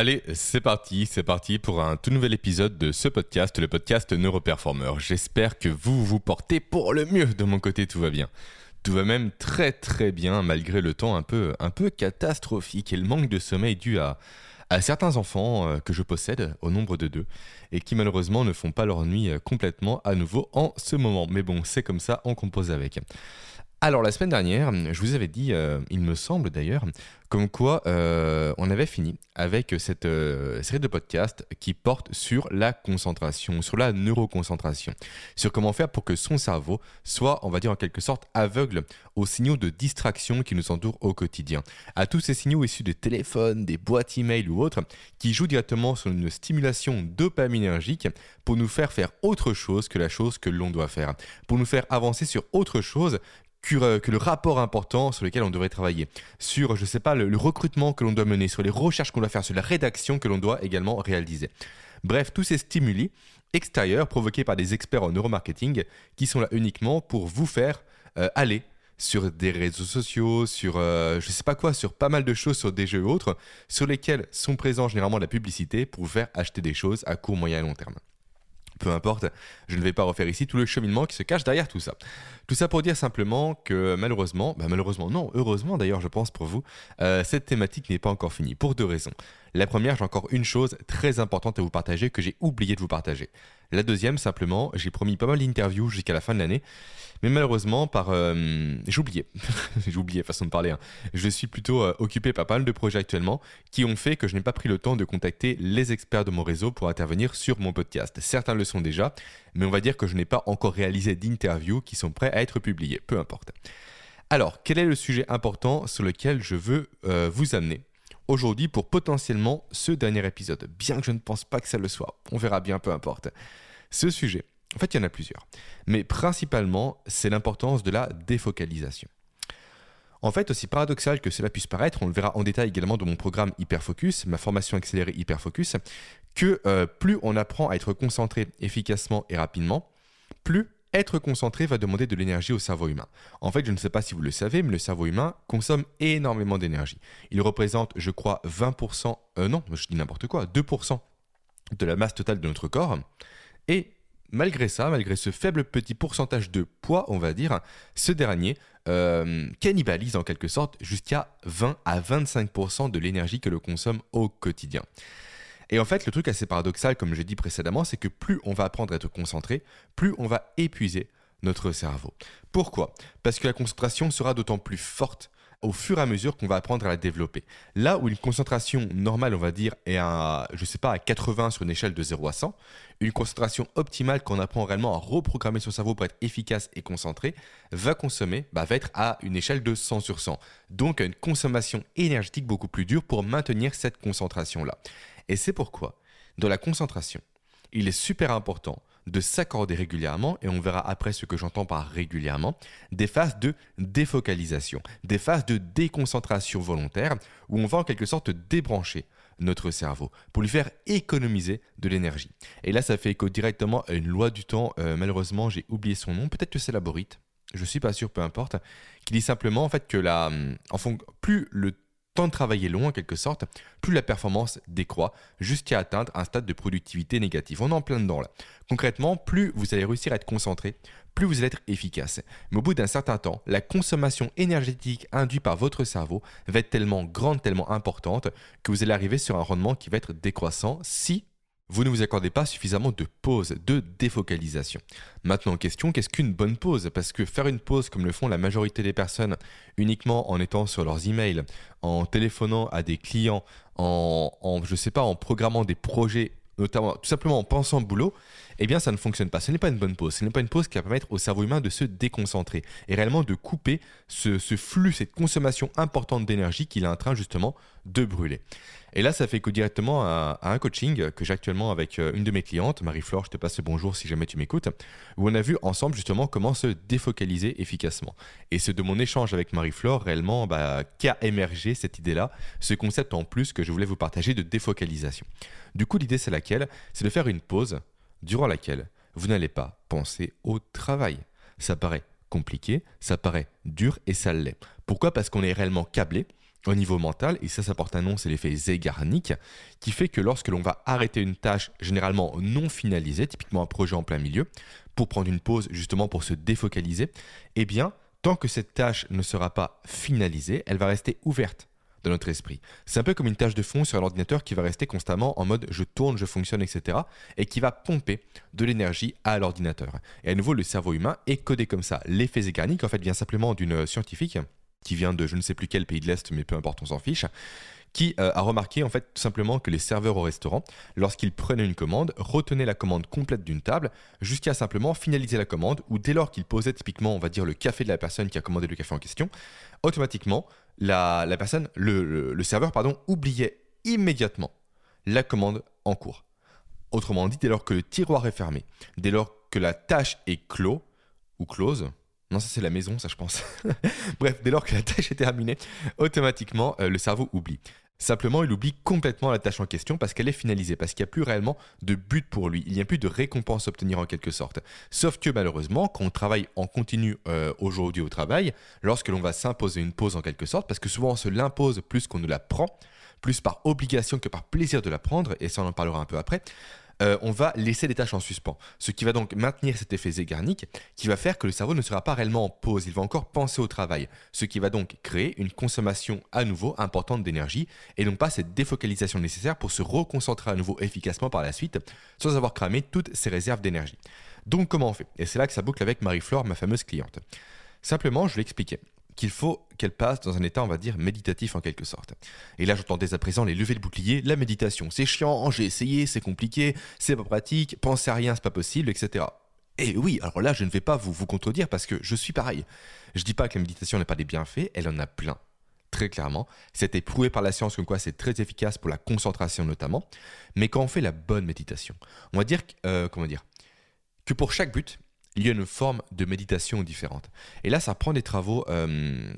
Allez, c'est parti, c'est parti pour un tout nouvel épisode de ce podcast, le podcast Neuroperformer. J'espère que vous vous portez pour le mieux. De mon côté, tout va bien. Tout va même très très bien malgré le temps un peu, un peu catastrophique et le manque de sommeil dû à, à certains enfants euh, que je possède, au nombre de deux, et qui malheureusement ne font pas leur nuit euh, complètement à nouveau en ce moment. Mais bon, c'est comme ça, on compose avec. Alors la semaine dernière, je vous avais dit, euh, il me semble d'ailleurs, comme quoi euh, on avait fini avec cette euh, série de podcasts qui porte sur la concentration, sur la neuroconcentration, sur comment faire pour que son cerveau soit, on va dire en quelque sorte, aveugle aux signaux de distraction qui nous entourent au quotidien, à tous ces signaux issus des téléphones, des boîtes email ou autres, qui jouent directement sur une stimulation dopaminergique pour nous faire faire autre chose que la chose que l'on doit faire, pour nous faire avancer sur autre chose que, le rapport important sur lequel on devrait travailler, sur, je sais pas, le, recrutement que l'on doit mener, sur les recherches qu'on doit faire, sur la rédaction que l'on doit également réaliser. Bref, tous ces stimuli extérieurs provoqués par des experts en neuromarketing qui sont là uniquement pour vous faire euh, aller sur des réseaux sociaux, sur euh, je sais pas quoi, sur pas mal de choses, sur des jeux et autres, sur lesquels sont présents généralement la publicité pour vous faire acheter des choses à court, moyen et long terme peu importe, je ne vais pas refaire ici tout le cheminement qui se cache derrière tout ça. Tout ça pour dire simplement que malheureusement, bah malheureusement non, heureusement d'ailleurs je pense pour vous, euh, cette thématique n'est pas encore finie, pour deux raisons. La première, j'ai encore une chose très importante à vous partager que j'ai oublié de vous partager. La deuxième, simplement, j'ai promis pas mal d'interviews jusqu'à la fin de l'année, mais malheureusement, par euh, j'ai oublié façon de parler. Hein. Je suis plutôt euh, occupé par pas mal de projets actuellement qui ont fait que je n'ai pas pris le temps de contacter les experts de mon réseau pour intervenir sur mon podcast. Certains le sont déjà, mais on va dire que je n'ai pas encore réalisé d'interviews qui sont prêts à être publiées. Peu importe. Alors, quel est le sujet important sur lequel je veux euh, vous amener? Aujourd'hui pour potentiellement ce dernier épisode, bien que je ne pense pas que ça le soit. On verra bien, peu importe. Ce sujet, en fait, il y en a plusieurs. Mais principalement, c'est l'importance de la défocalisation. En fait, aussi paradoxal que cela puisse paraître, on le verra en détail également dans mon programme Hyperfocus, ma formation accélérée Hyperfocus, que euh, plus on apprend à être concentré efficacement et rapidement, plus être concentré va demander de l'énergie au cerveau humain. En fait, je ne sais pas si vous le savez, mais le cerveau humain consomme énormément d'énergie. Il représente, je crois, 20%, euh, non, je dis n'importe quoi, 2% de la masse totale de notre corps. Et malgré ça, malgré ce faible petit pourcentage de poids, on va dire, ce dernier euh, cannibalise en quelque sorte jusqu'à 20 à 25% de l'énergie que le consomme au quotidien. Et en fait, le truc assez paradoxal, comme j'ai dit précédemment, c'est que plus on va apprendre à être concentré, plus on va épuiser notre cerveau. Pourquoi? Parce que la concentration sera d'autant plus forte au fur et à mesure qu'on va apprendre à la développer. Là où une concentration normale, on va dire, est à, je sais pas, à 80 sur une échelle de 0 à 100, une concentration optimale qu'on apprend réellement à reprogrammer son cerveau pour être efficace et concentré, va consommer, bah, va être à une échelle de 100 sur 100. Donc une consommation énergétique beaucoup plus dure pour maintenir cette concentration-là. Et c'est pourquoi, dans la concentration, il est super important de s'accorder régulièrement, et on verra après ce que j'entends par régulièrement, des phases de défocalisation, des phases de déconcentration volontaire, où on va en quelque sorte débrancher notre cerveau pour lui faire économiser de l'énergie. Et là, ça fait écho directement à une loi du temps, euh, malheureusement, j'ai oublié son nom, peut-être que c'est la Borite, je suis pas sûr, peu importe, qui dit simplement en fait que la, en fond, plus le de travail est long en quelque sorte, plus la performance décroît jusqu'à atteindre un stade de productivité négatif. On est en plein dedans là. Concrètement, plus vous allez réussir à être concentré, plus vous allez être efficace. Mais au bout d'un certain temps, la consommation énergétique induite par votre cerveau va être tellement grande, tellement importante que vous allez arriver sur un rendement qui va être décroissant si vous ne vous accordez pas suffisamment de pause, de défocalisation. Maintenant, question, qu'est-ce qu'une bonne pause? Parce que faire une pause comme le font la majorité des personnes uniquement en étant sur leurs emails, en téléphonant à des clients, en, en je sais pas, en programmant des projets, notamment tout simplement en pensant boulot, eh bien ça ne fonctionne pas. Ce n'est pas une bonne pause. Ce n'est pas une pause qui va permettre au cerveau humain de se déconcentrer et réellement de couper ce, flux, cette consommation importante d'énergie qu'il est en train justement de brûler. Et là, ça fait que directement à, un coaching que j'ai actuellement avec euh, une de mes clientes, Marie-Flore, je te passe le bonjour si jamais tu m'écoutes, où on a vu ensemble justement comment se défocaliser efficacement. Et c'est de mon échange avec Marie-Flore réellement bah, qu'a émergé cette idée-là, ce concept en plus que je voulais vous partager de défocalisation. Du coup, l'idée c'est laquelle? C'est de faire une pause durant laquelle vous n'allez pas penser au travail. Ça paraît compliqué, ça paraît dur et ça l'est. Pourquoi? Parce qu'on est réellement câblé au niveau mental, et ça, ça porte un nom, c'est l'effet Zeigarnik, qui fait que lorsque l'on va arrêter une tâche généralement non finalisée, typiquement un projet en plein milieu, pour prendre une pause justement pour se défocaliser, eh bien, tant que cette tâche ne sera pas finalisée, elle va rester ouverte dans notre esprit. C'est un peu comme une tâche de fond sur un ordinateur qui va rester constamment en mode je tourne, je fonctionne, etc. et qui va pomper de l'énergie à l'ordinateur. Et à nouveau, le cerveau humain est codé comme ça. L'effet Zeigarnik, en fait, vient simplement d'une scientifique qui vient de je ne sais plus quel pays de l'Est, mais peu importe, on s'en fiche, qui euh, a remarqué en fait tout simplement que les serveurs au restaurant, lorsqu'ils prenaient une commande, retenaient la commande complète d'une table jusqu'à simplement finaliser la commande, ou dès lors qu'ils posaient typiquement, on va dire, le café de la personne qui a commandé le café en question, automatiquement, la, personne, le, serveur, pardon, oubliait immédiatement la commande en cours. Autrement dit, dès lors que le tiroir est fermé, dès lors que la tâche est clos ou close, non, ça c'est la maison, ça je pense. Bref, dès lors que la tâche est terminée, automatiquement euh, le cerveau oublie. Simplement, il oublie complètement la tâche en question parce qu'elle est finalisée, parce qu'il n'y a plus réellement de but pour lui, il n'y a plus de récompense à obtenir en quelque sorte. Sauf que malheureusement, quand on travaille en continu euh, aujourd'hui au travail, lorsque l'on va s'imposer une pause en quelque sorte, parce que souvent on se l'impose plus qu'on ne la prend, plus par obligation que par plaisir de la prendre, et ça on en parlera un peu après, euh, on va laisser les tâches en suspens. Ce qui va donc maintenir cet effet Zeigarnik, qui va faire que le cerveau ne sera pas réellement en pause, il va encore penser au travail. Ce qui va donc créer une consommation à nouveau importante d'énergie, et non pas cette défocalisation nécessaire pour se reconcentrer à nouveau efficacement par la suite, sans avoir cramé toutes ses réserves d'énergie. Donc comment on fait? Et c'est là que ça boucle avec Marie-Flore, ma fameuse cliente. Simplement, je l'expliquais qu'il faut qu'elle passe dans un état, on va dire, méditatif en quelque sorte. Et là, j'entends dès à présent les lever le bouclier, la méditation, c'est chiant, j'ai essayé, c'est compliqué, c'est pas pratique, pensez à rien, c'est pas possible, etc. Et oui, alors là, je ne vais pas vous, vous contredire parce que je suis pareil. Je dis pas que la méditation n'a pas des bienfaits, elle en a plein, très clairement. C'est prouvé par la science comme quoi c'est très efficace pour la concentration notamment. Mais quand on fait la bonne méditation, on va dire, euh, comment dire, que pour chaque but, il y a une forme de méditation différente. Et là, ça prend des travaux, euh,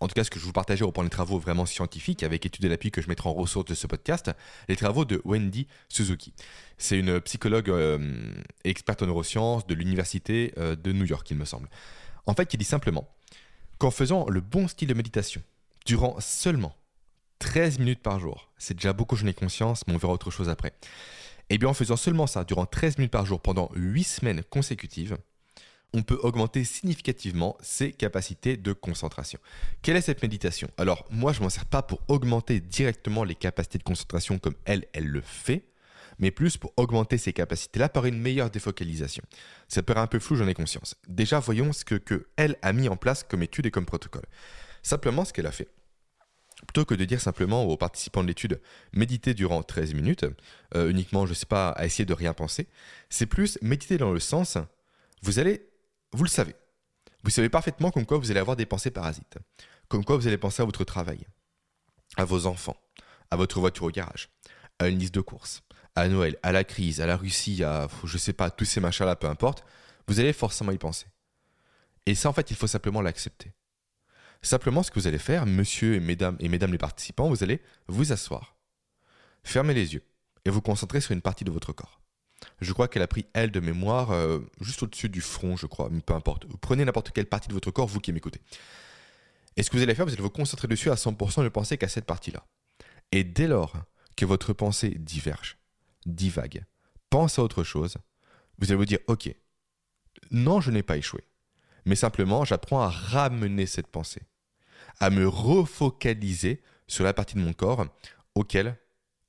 en tout cas ce que je vous partageais reprend des travaux vraiment scientifiques avec études et l'appui que je mettrai en ressources de ce podcast, les travaux de Wendy Suzuki. C'est une psychologue euh, experte en neurosciences de l'université euh, de New York, il me semble. En fait, qui dit simplement qu'en faisant le bon style de méditation, durant seulement 13 minutes par jour, c'est déjà beaucoup, j'en ai conscience, mais on verra autre chose après. Eh bien en faisant seulement ça durant 13 minutes par jour pendant 8 semaines consécutives, on peut augmenter significativement ses capacités de concentration. Quelle est cette méditation? Alors moi je ne m'en sers pas pour augmenter directement les capacités de concentration comme elle, elle le fait, mais plus pour augmenter ces capacités-là par une meilleure défocalisation. Ça paraît un peu flou, j'en ai conscience. Déjà voyons ce que, que a mis en place comme étude et comme protocole. Simplement ce qu'elle a fait plutôt que de dire simplement aux participants de l'étude méditer durant 13 minutes, euh, uniquement, je ne sais pas, à essayer de rien penser, c'est plus méditer dans le sens, vous allez, vous le savez, vous savez parfaitement comme quoi vous allez avoir des pensées parasites, comme quoi vous allez penser à votre travail, à vos enfants, à votre voiture au garage, à une liste de courses, à Noël, à la crise, à la Russie, à, je sais pas, tous ces machins-là, peu importe, vous allez forcément y penser. Et ça, en fait, il faut simplement l'accepter. Simplement, ce que vous allez faire, monsieur et mesdames, et mesdames les participants, vous allez vous asseoir, fermer les yeux et vous concentrer sur une partie de votre corps. Je crois qu'elle a pris, elle, de mémoire, euh, juste au-dessus du front, je crois, mais peu importe. Vous prenez n'importe quelle partie de votre corps, vous qui m'écoutez. Et ce que vous allez faire, vous allez vous concentrer dessus à 100%, ne penser qu'à cette partie-là. Et dès lors que votre pensée diverge, divague, pense à autre chose, vous allez vous dire, ok, non, je n'ai pas échoué, mais simplement, j'apprends à ramener cette pensée à me refocaliser sur la partie de mon corps auquel,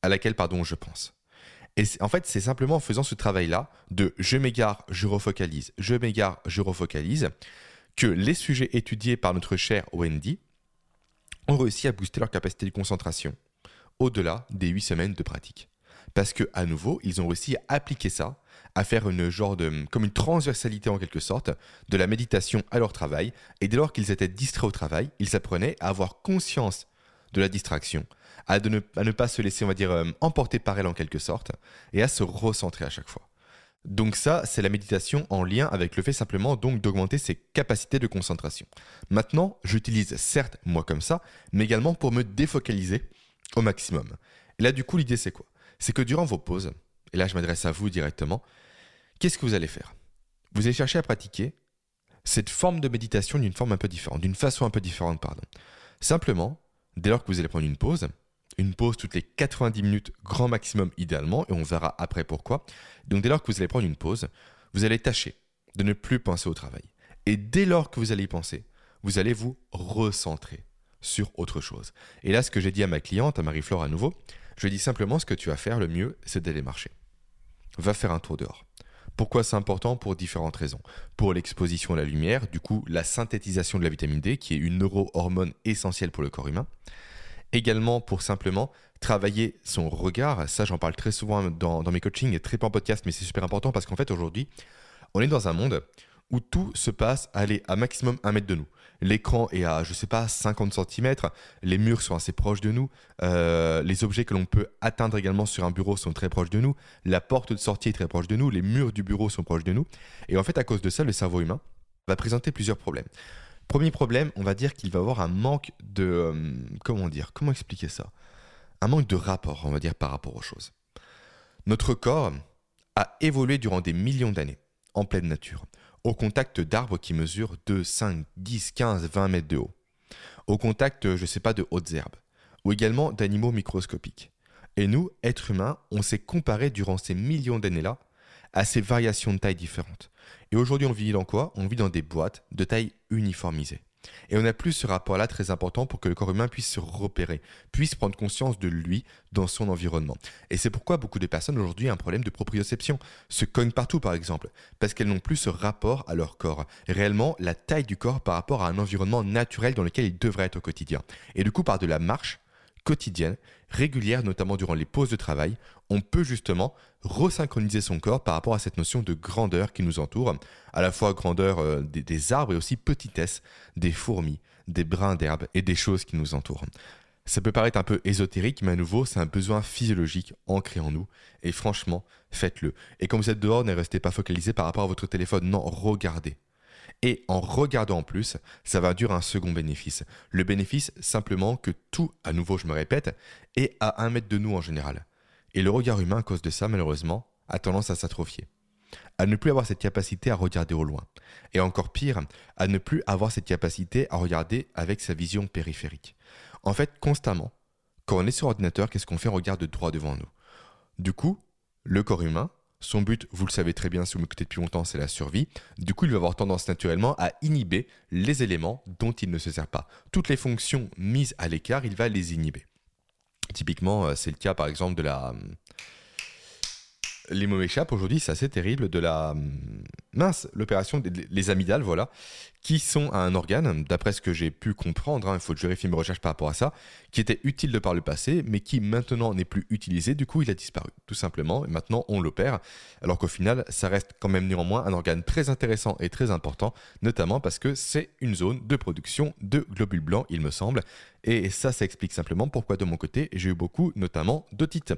à laquelle pardon, je pense. Et en fait, c'est simplement en faisant ce travail-là de je m'égare, je refocalise, je m'égare, je refocalise, que les sujets étudiés par notre cher Wendy ont réussi à booster leur capacité de concentration au-delà des 8 semaines de pratique. Parce que, à nouveau, ils ont réussi à appliquer ça à faire une genre de, comme une transversalité en quelque sorte, de la méditation à leur travail. Et dès lors qu'ils étaient distraits au travail, ils apprenaient à avoir conscience de la distraction, à, ne, pas se laisser, on va dire, euh, emporter par elle en quelque sorte, et à se recentrer à chaque fois. Donc ça, c'est la méditation en lien avec le fait simplement donc d'augmenter ses capacités de concentration. Maintenant, j'utilise certes moi comme ça, mais également pour me défocaliser au maximum. Et là, du coup, l'idée c'est quoi? C'est que durant vos pauses, et là je m'adresse à vous directement, qu'est-ce que vous allez faire? Vous allez chercher à pratiquer cette forme de méditation d'une forme un peu différente, d'une façon un peu différente, pardon. Simplement, dès lors que vous allez prendre une pause, une pause toutes les 90 minutes, grand maximum idéalement, et on verra après pourquoi. Donc dès lors que vous allez prendre une pause, vous allez tâcher de ne plus penser au travail. Et dès lors que vous allez y penser, vous allez vous recentrer sur autre chose. Et là, ce que j'ai dit à ma cliente, à Marie-Flore à nouveau, je dis simplement ce que tu vas faire le mieux, c'est d'aller marcher. Va faire un tour dehors. Pourquoi c'est important? Pour différentes raisons. Pour l'exposition à la lumière, du coup la synthétisation de la vitamine D, qui est une neurohormone essentielle pour le corps humain. Également pour simplement travailler son regard. Ça, j'en parle très souvent dans, mes coachings et très peu en podcast, mais c'est super important parce qu'en fait, aujourd'hui, on est dans un monde où tout se passe allez, à maximum un mètre de nous. L'écran est à, je sais pas, 50 cm, les murs sont assez proches de nous, euh, les objets que l'on peut atteindre également sur un bureau sont très proches de nous, la porte de sortie est très proche de nous, les murs du bureau sont proches de nous. Et en fait, à cause de ça, le cerveau humain va présenter plusieurs problèmes. Premier problème, on va dire qu'il va avoir un manque de... Euh, comment dire Comment expliquer ça? Un manque de rapport, on va dire, par rapport aux choses. Notre corps a évolué durant des millions d'années en pleine nature, au contact d'arbres qui mesurent 2, 5, 10, 15, 20 mètres de haut, au contact, je ne sais pas, de hautes herbes, ou également d'animaux microscopiques. Et nous, êtres humains, on s'est comparé durant ces millions d'années-là à ces variations de taille différentes. Et aujourd'hui, on vit dans quoi? On vit dans des boîtes de taille uniformisée. Et on a plus ce rapport-là très important pour que le corps humain puisse se repérer, puisse prendre conscience de lui dans son environnement. Et c'est pourquoi beaucoup de personnes aujourd'hui ont un problème de proprioception, se cognent partout par exemple, parce qu'elles n'ont plus ce rapport à leur corps, réellement la taille du corps par rapport à un environnement naturel dans lequel ils devraient être au quotidien. Et du coup, par de la marche, quotidienne, régulière, notamment durant les pauses de travail, on peut justement resynchroniser son corps par rapport à cette notion de grandeur qui nous entoure, à la fois grandeur euh, des, arbres et aussi petitesse des fourmis, des brins d'herbe et des choses qui nous entourent. Ça peut paraître un peu ésotérique, mais à nouveau, c'est un besoin physiologique ancré en nous. Et franchement, faites-le. Et quand vous êtes dehors, ne restez pas focalisé par rapport à votre téléphone. Non, regardez. Et en regardant en plus, ça va durer un second bénéfice. Le bénéfice, simplement que tout, à nouveau je me répète, est à un mètre de nous en général. Et le regard humain, à cause de ça, malheureusement, a tendance à s'atrophier. À ne plus avoir cette capacité à regarder au loin. Et encore pire, à ne plus avoir cette capacité à regarder avec sa vision périphérique. En fait, constamment, quand on est sur ordinateur, qu'est-ce qu'on fait? On regarde droit devant nous. Du coup, le corps humain, son but, vous le savez très bien si vous m'écoutez depuis longtemps, c'est la survie. Du coup, il va avoir tendance naturellement à inhiber les éléments dont il ne se sert pas. Toutes les fonctions mises à l'écart, il va les inhiber. Typiquement, euh, c'est le cas par exemple de la, les mots m'échappent aujourd'hui, c'est assez terrible, de la hum, mince, l'opération des amygdales, voilà, qui sont un organe, d'après ce que j'ai pu comprendre, hein, il faut que je vérifie mes recherches par rapport à ça, qui était utile de par le passé, mais qui maintenant n'est plus utilisé, du coup il a disparu, tout simplement, et maintenant on l'opère, alors qu'au final ça reste quand même néanmoins un organe très intéressant et très important, notamment parce que c'est une zone de production de globules blancs, il me semble, et ça, ça explique simplement pourquoi de mon côté, j'ai eu beaucoup, notamment, d'otites.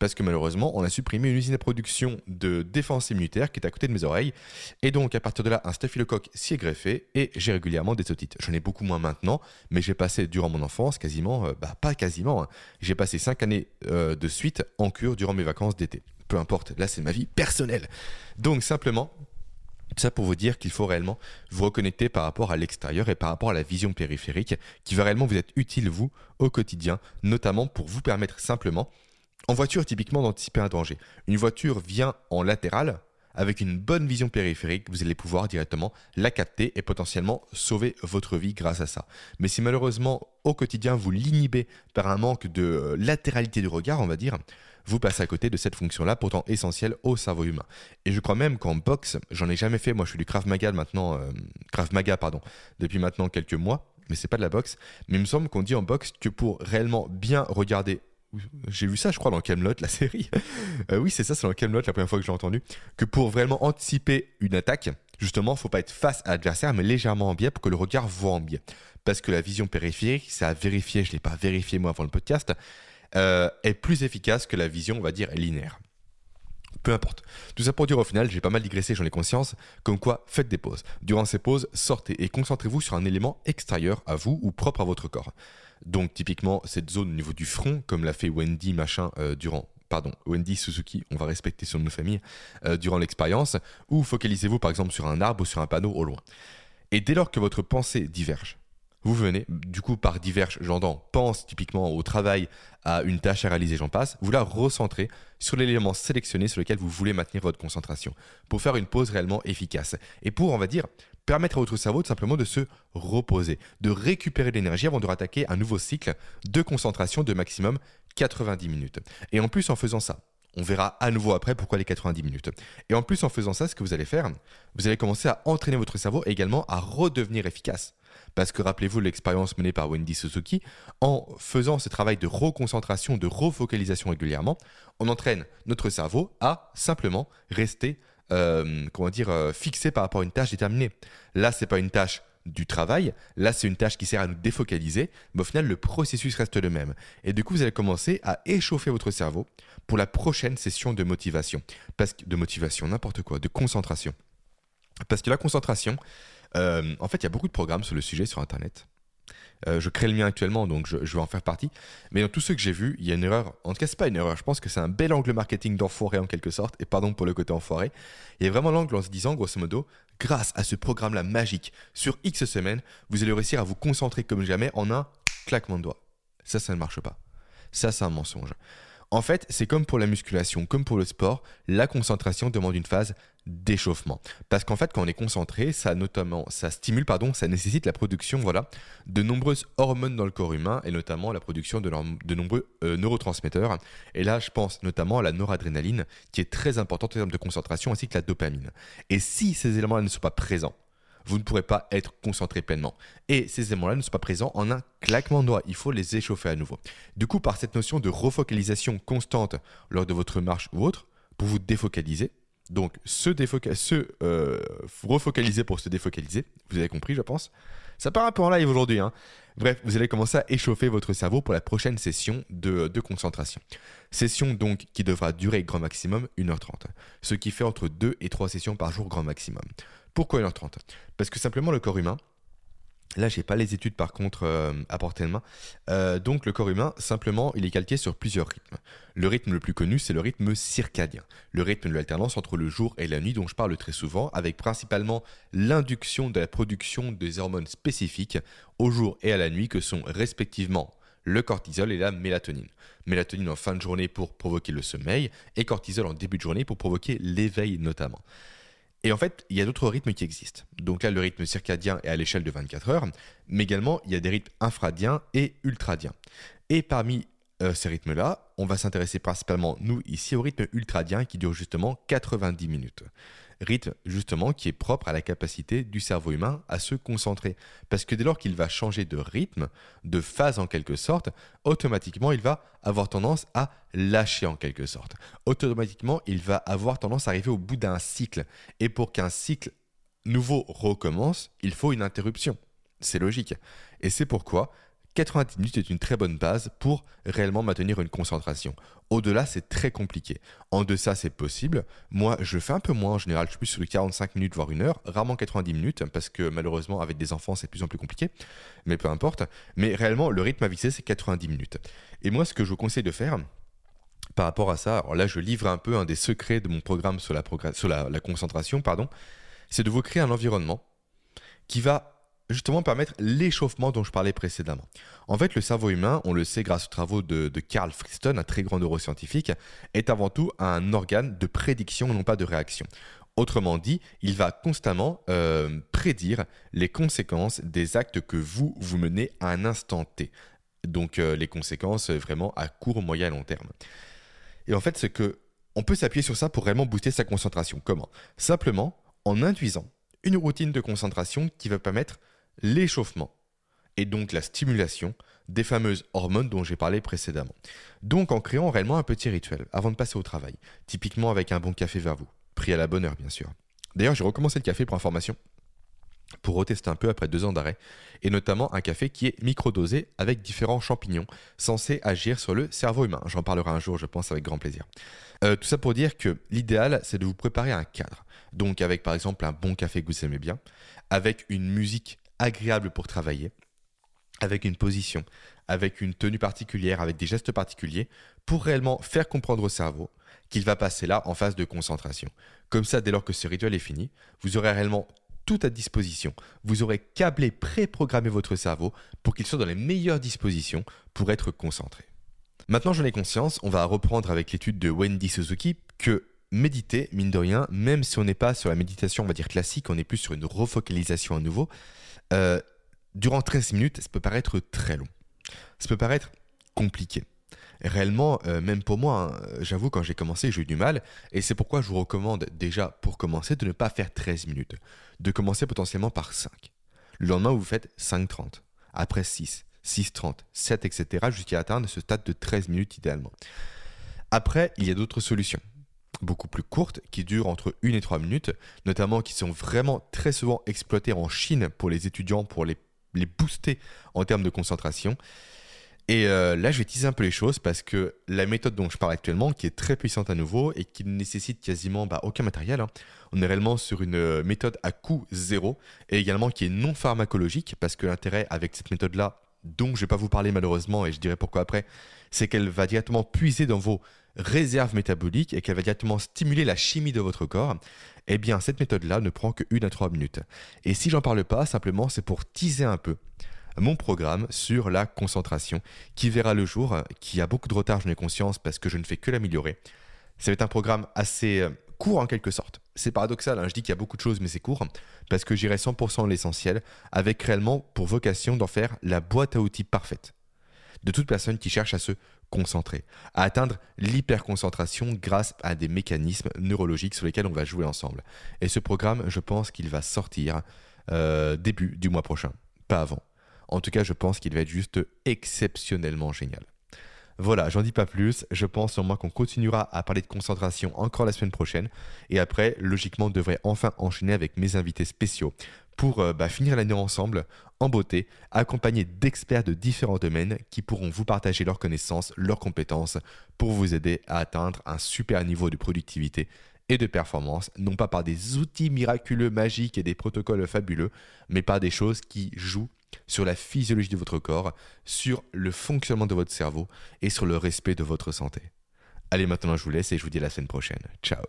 Parce que malheureusement, on a supprimé une usine de production de défense immunitaire qui est à côté de mes oreilles. Et donc, à partir de là, un staphylocoque s'y est greffé et j'ai régulièrement des otites. J'en ai beaucoup moins maintenant, mais j'ai passé durant mon enfance quasiment, euh, bah pas quasiment, hein. j'ai passé 5 années euh, de suite en cure durant mes vacances d'été. Peu importe, là c'est ma vie personnelle. Donc simplement, ça pour vous dire qu'il faut réellement vous reconnecter par rapport à l'extérieur et par rapport à la vision périphérique qui va réellement vous être utile, vous, au quotidien, notamment pour vous permettre simplement, en voiture typiquement, d'anticiper un danger. Une voiture vient en latéral, avec une bonne vision périphérique, vous allez pouvoir directement la capter et potentiellement sauver votre vie grâce à ça. Mais si malheureusement au quotidien vous l'inhibez par un manque de euh, latéralité du regard, on va dire, vous passez à côté de cette fonction-là, pourtant essentielle au cerveau humain. Et je crois même qu'en boxe, j'en ai jamais fait, moi je suis du Krav Maga maintenant, euh, Maga pardon, depuis maintenant quelques mois, mais c'est pas de la boxe. Mais il me semble qu'on dit en boxe que pour réellement bien regarder j'ai vu ça, je crois, dans Camelot, la série. Euh, oui, c'est ça, c'est dans Camelot la première fois que j'ai entendu. Que pour vraiment anticiper une attaque, justement, faut pas être face à l'adversaire, mais légèrement en biais pour que le regard voit en biais. Parce que la vision périphérique, ça a vérifié, je l'ai pas vérifié moi avant le podcast, euh, est plus efficace que la vision, on va dire, linéaire. Peu importe. Tout ça pour dire au final, j'ai pas mal digressé, j'en ai conscience, comme quoi faites des pauses. Durant ces pauses, sortez et concentrez-vous sur un élément extérieur à vous ou propre à votre corps. Donc typiquement cette zone au niveau du front, comme l'a fait Wendy machin euh, durant pardon, Wendy Suzuki, on va respecter son nom de famille, euh, durant l'expérience, ou focalisez-vous par exemple sur un arbre ou sur un panneau au loin. Et dès lors que votre pensée diverge, vous venez, du coup, par divers, j'entends, pense typiquement au travail, à une tâche à réaliser, j'en passe, vous la recentrez sur l'élément sélectionné sur lequel vous voulez maintenir votre concentration, pour faire une pause réellement efficace. Et pour, on va dire, permettre à votre cerveau tout simplement de se reposer, de récupérer l'énergie avant de rattaquer un nouveau cycle de concentration de maximum 90 minutes. Et en plus, en faisant ça, on verra à nouveau après pourquoi les 90 minutes. Et en plus, en faisant ça, ce que vous allez faire, vous allez commencer à entraîner votre cerveau également à redevenir efficace. Parce que rappelez-vous l'expérience menée par Wendy Suzuki, en faisant ce travail de reconcentration, de refocalisation régulièrement, on entraîne notre cerveau à simplement rester euh, comment dire, euh, fixé par rapport à une tâche déterminée. Là, c'est pas une tâche du travail. Là, c'est une tâche qui sert à nous défocaliser, mais au final, le processus reste le même. Et du coup, vous allez commencer à échauffer votre cerveau pour la prochaine session de motivation. Parce que, de motivation, n'importe quoi, de concentration. Parce que la concentration, euh, en fait, il y a beaucoup de programmes sur le sujet sur Internet. Euh, je crée le mien actuellement, donc je, vais en faire partie. Mais dans tous ceux que j'ai vus, il y a une erreur. En tout cas, c'est pas une erreur. Je pense que c'est un bel angle marketing d'enfoiré en quelque sorte. Et pardon pour le côté enfoiré. Il y a vraiment l'angle en se disant, grosso modo, grâce à ce programme-là magique, sur X semaines, vous allez réussir à vous concentrer comme jamais en un claquement de doigts. Ça, ça ne marche pas. Ça, c'est un mensonge. En fait, c'est comme pour la musculation, comme pour le sport, la concentration demande une phase d'échauffement. Parce qu'en fait, quand on est concentré, ça notamment, ça stimule, pardon, ça nécessite la production, voilà, de nombreuses hormones dans le corps humain et notamment la production de, nombreux euh, neurotransmetteurs. Et là, je pense notamment à la noradrénaline, qui est très importante en termes de concentration, ainsi que la dopamine. Et si ces éléments-là ne sont pas présents, vous ne pourrez pas être concentré pleinement. Et ces éléments-là ne sont pas présents en un claquement de doigts. Il faut les échauffer à nouveau. Du coup, par cette notion de refocalisation constante lors de votre marche ou autre, pour vous défocaliser, donc se, se euh, refocaliser pour se défocaliser, vous avez compris, je pense. Ça part un peu en live aujourd'hui. Hein. Bref, vous allez commencer à échauffer votre cerveau pour la prochaine session de, de, concentration. Session donc qui devra durer grand maximum 1h30, ce qui fait entre 2 et 3 sessions par jour grand maximum. Pourquoi 1h30 Parce que simplement le corps humain, Là, j'ai pas les études par contre euh, à portée de main. Euh, donc, le corps humain, simplement, il est calqué sur plusieurs rythmes. Le rythme le plus connu, c'est le rythme circadien, le rythme de l'alternance entre le jour et la nuit, dont je parle très souvent, avec principalement l'induction de la production des hormones spécifiques au jour et à la nuit, que sont respectivement le cortisol et la mélatonine. Mélatonine en fin de journée pour provoquer le sommeil et cortisol en début de journée pour provoquer l'éveil notamment. Et en fait, il y a d'autres rythmes qui existent. Donc là, le rythme circadien est à l'échelle de 24 heures, mais également, il y a des rythmes infradiens et ultradiens. Et parmi euh, ces rythmes-là, on va s'intéresser principalement, nous, ici, au rythme ultradien qui dure justement 90 minutes rythme justement qui est propre à la capacité du cerveau humain à se concentrer. Parce que dès lors qu'il va changer de rythme, de phase en quelque sorte, automatiquement il va avoir tendance à lâcher en quelque sorte. Automatiquement il va avoir tendance à arriver au bout d'un cycle. Et pour qu'un cycle nouveau recommence, il faut une interruption. C'est logique. Et c'est pourquoi 90 minutes est une très bonne base pour réellement maintenir une concentration. Au-delà, c'est très compliqué. En deçà, c'est possible. Moi, je fais un peu moins en général. Je suis plus sur les 45 minutes, voire une heure. Rarement 90 minutes, parce que malheureusement, avec des enfants, c'est de plus en plus compliqué. Mais peu importe. Mais réellement, le rythme à visser, c'est 90 minutes. Et moi, ce que je vous conseille de faire, par rapport à ça, alors là, je livre un peu un des secrets de mon programme sur la, sur la concentration, pardon, c'est de vous créer un environnement qui va justement permettre l'échauffement dont je parlais précédemment. En fait, le cerveau humain, on le sait grâce aux travaux de, Carl Friston, un très grand neuroscientifique, est avant tout un organe de prédiction non pas de réaction. Autrement dit, il va constamment euh, prédire les conséquences des actes que vous, vous menez à un instant T. Donc euh, les conséquences vraiment à court, moyen long terme. Et en fait, c'est que on peut s'appuyer sur ça pour vraiment booster sa concentration. Comment? Simplement en induisant une routine de concentration qui va permettre l'échauffement et donc la stimulation des fameuses hormones dont j'ai parlé précédemment. Donc en créant réellement un petit rituel avant de passer au travail, typiquement avec un bon café vers vous, pris à la bonne heure bien sûr. D'ailleurs j'ai recommencé le café pour information, pour retester un peu après deux ans d'arrêt, et notamment un café qui est microdosé avec différents champignons censés agir sur le cerveau humain. J'en parlerai un jour je pense avec grand plaisir. Euh, tout ça pour dire que l'idéal c'est de vous préparer un cadre. Donc avec par exemple un bon café que vous aimez bien, avec une musique agréable pour travailler, avec une position, avec une tenue particulière, avec des gestes particuliers, pour réellement faire comprendre au cerveau qu'il va passer là en phase de concentration. Comme ça, dès lors que ce rituel est fini, vous aurez réellement tout à disposition. Vous aurez câblé, préprogrammé votre cerveau pour qu'il soit dans les meilleures dispositions pour être concentré. Maintenant j'en ai conscience, on va reprendre avec l'étude de Wendy Suzuki que méditer, mine de rien, même si on n'est pas sur la méditation, on va dire classique, on est plus sur une refocalisation à nouveau, euh, durant 13 minutes, ça peut paraître très long. Ça peut paraître compliqué. Réellement, euh, même pour moi, hein, j'avoue, quand j'ai commencé, j'ai eu du mal. Et c'est pourquoi je vous recommande déjà, pour commencer, de ne pas faire 13 minutes. De commencer potentiellement par 5. Le lendemain, vous faites 5.30. Après 6, 6.30, 7, etc. jusqu'à atteindre ce stade de 13 minutes idéalement. Après, il y a d'autres solutions beaucoup plus courtes qui durent entre 1 et 3 minutes, notamment qui sont vraiment très souvent exploitées en Chine pour les étudiants, pour les, booster en termes de concentration. Et euh, là, je vais teaser un peu les choses parce que la méthode dont je parle actuellement, qui est très puissante à nouveau et qui ne nécessite quasiment bah, aucun matériel, hein, on est réellement sur une euh, méthode à coût zéro et également qui est non pharmacologique parce que l'intérêt avec cette méthode-là, dont je ne vais pas vous parler malheureusement et je dirai pourquoi après, c'est qu'elle va directement puiser dans vos réserves métaboliques et qu'elle va directement stimuler la chimie de votre corps. Eh bien, cette méthode-là ne prend que 1 à 3 minutes. Et si j'en parle pas, simplement, c'est pour teaser un peu mon programme sur la concentration qui verra le jour, qui a beaucoup de retard, j'en ai conscience parce que je ne fais que l'améliorer. Ça va être un programme assez euh, court en quelque sorte. C'est paradoxal, hein, je dis qu'il y a beaucoup de choses mais c'est court parce que j'irai 100% l'essentiel avec réellement pour vocation d'en faire la boîte à outils parfaite de toute personne qui cherche à se concentrer, à atteindre l'hyperconcentration grâce à des mécanismes neurologiques sur lesquels on va jouer ensemble. Et ce programme, je pense qu'il va sortir euh, début du mois prochain, pas avant. En tout cas, je pense qu'il va être juste exceptionnellement génial. Voilà, j'en dis pas plus. Je pense au moins qu'on continuera à parler de concentration encore la semaine prochaine. Et après, logiquement, on devrait enfin enchaîner avec mes invités spéciaux pour euh, bah, finir l'année ensemble en beauté, accompagnés d'experts de différents domaines qui pourront vous partager leurs connaissances, leurs compétences pour vous aider à atteindre un super niveau de productivité et de performance, non pas par des outils miraculeux, magiques et des protocoles fabuleux, mais par des choses qui jouent sur la physiologie de votre corps, sur le fonctionnement de votre cerveau et sur le respect de votre santé. Allez, maintenant je vous laisse et je vous dis à la semaine prochaine. Ciao